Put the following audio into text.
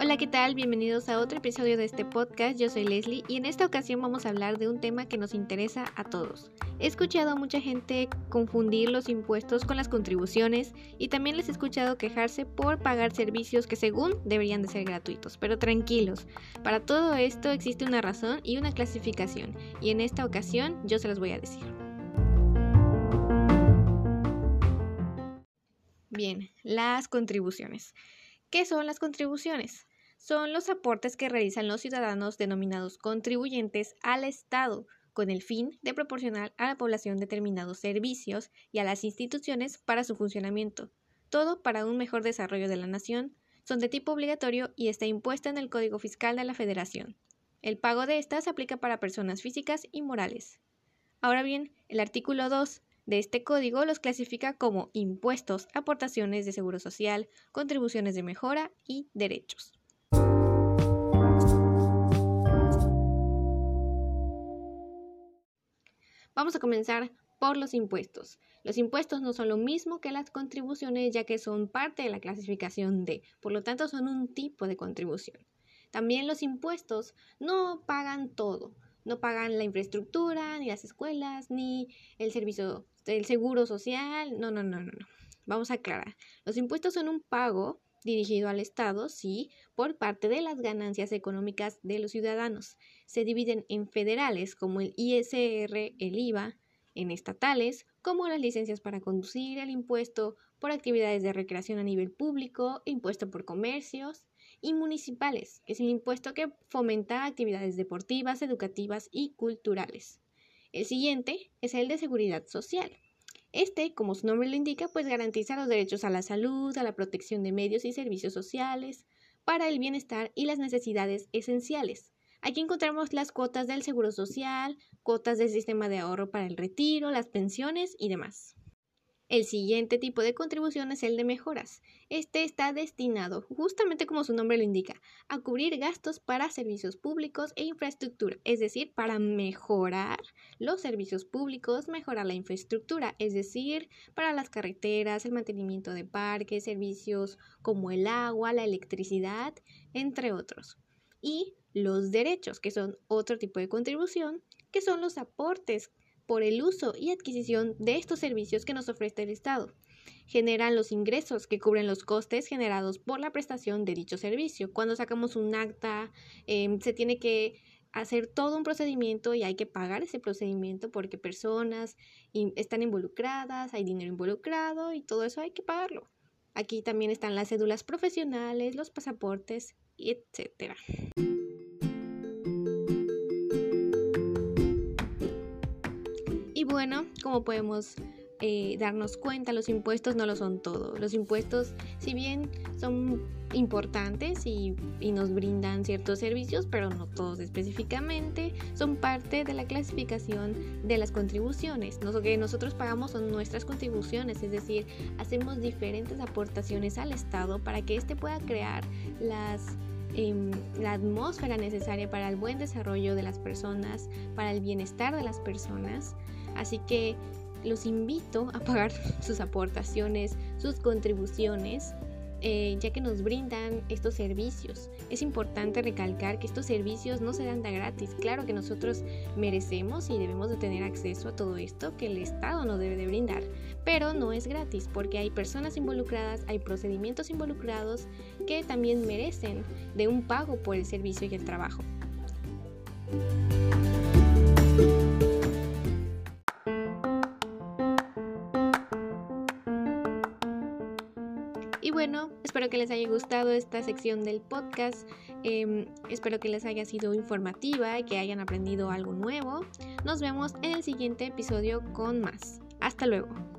Hola, ¿qué tal? Bienvenidos a otro episodio de este podcast. Yo soy Leslie y en esta ocasión vamos a hablar de un tema que nos interesa a todos. He escuchado a mucha gente confundir los impuestos con las contribuciones y también les he escuchado quejarse por pagar servicios que según deberían de ser gratuitos. Pero tranquilos, para todo esto existe una razón y una clasificación y en esta ocasión yo se las voy a decir. Bien, las contribuciones. ¿Qué son las contribuciones? son los aportes que realizan los ciudadanos denominados contribuyentes al Estado con el fin de proporcionar a la población determinados servicios y a las instituciones para su funcionamiento, todo para un mejor desarrollo de la nación, son de tipo obligatorio y está impuesta en el Código Fiscal de la Federación. El pago de estas se aplica para personas físicas y morales. Ahora bien, el artículo 2 de este código los clasifica como impuestos, aportaciones de seguro social, contribuciones de mejora y derechos. Vamos a comenzar por los impuestos. Los impuestos no son lo mismo que las contribuciones ya que son parte de la clasificación D, por lo tanto son un tipo de contribución. También los impuestos no pagan todo, no pagan la infraestructura, ni las escuelas, ni el servicio, el seguro social, no, no, no, no, no. Vamos a aclarar. Los impuestos son un pago dirigido al Estado, sí, por parte de las ganancias económicas de los ciudadanos. Se dividen en federales como el ISR, el IVA, en estatales como las licencias para conducir, el impuesto por actividades de recreación a nivel público, impuesto por comercios, y municipales, que es el impuesto que fomenta actividades deportivas, educativas y culturales. El siguiente es el de seguridad social este, como su nombre lo indica, pues garantiza los derechos a la salud, a la protección de medios y servicios sociales, para el bienestar y las necesidades esenciales. Aquí encontramos las cuotas del seguro social, cuotas del sistema de ahorro para el retiro, las pensiones y demás. El siguiente tipo de contribución es el de mejoras. Este está destinado, justamente como su nombre lo indica, a cubrir gastos para servicios públicos e infraestructura, es decir, para mejorar los servicios públicos, mejorar la infraestructura, es decir, para las carreteras, el mantenimiento de parques, servicios como el agua, la electricidad, entre otros. Y los derechos, que son otro tipo de contribución, que son los aportes por el uso y adquisición de estos servicios que nos ofrece el Estado. Generan los ingresos que cubren los costes generados por la prestación de dicho servicio. Cuando sacamos un acta, em, se tiene que hacer todo un procedimiento y hay que pagar ese procedimiento porque personas están involucradas, hay dinero involucrado y todo eso hay que pagarlo. Aquí también están las cédulas profesionales, los pasaportes, etcétera. Bueno, como podemos eh, darnos cuenta, los impuestos no lo son todo. Los impuestos, si bien son importantes y, nos brindan ciertos servicios, pero no todos específicamente, son parte de la clasificación de las contribuciones. Lo que nosotros pagamos son nuestras contribuciones, es decir, hacemos diferentes aportaciones al Estado para que éste pueda crear las em, la atmósfera necesaria para el buen desarrollo de las personas, para el bienestar de las personas. Así que los invito a pagar sus aportaciones, sus contribuciones, eh, ya que nos brindan estos servicios. Es importante recalcar que estos servicios no se dan de gratis. Claro que nosotros merecemos y debemos de tener acceso a todo esto que el Estado nos debe de brindar, pero no es gratis porque hay personas involucradas, hay procedimientos involucrados que también merecen de un pago por el servicio y el trabajo. Y bueno, espero que les haya gustado esta sección del podcast. Em, espero que les haya sido informativa y que hayan aprendido algo nuevo. Nos vemos en el siguiente episodio con más. Hasta luego.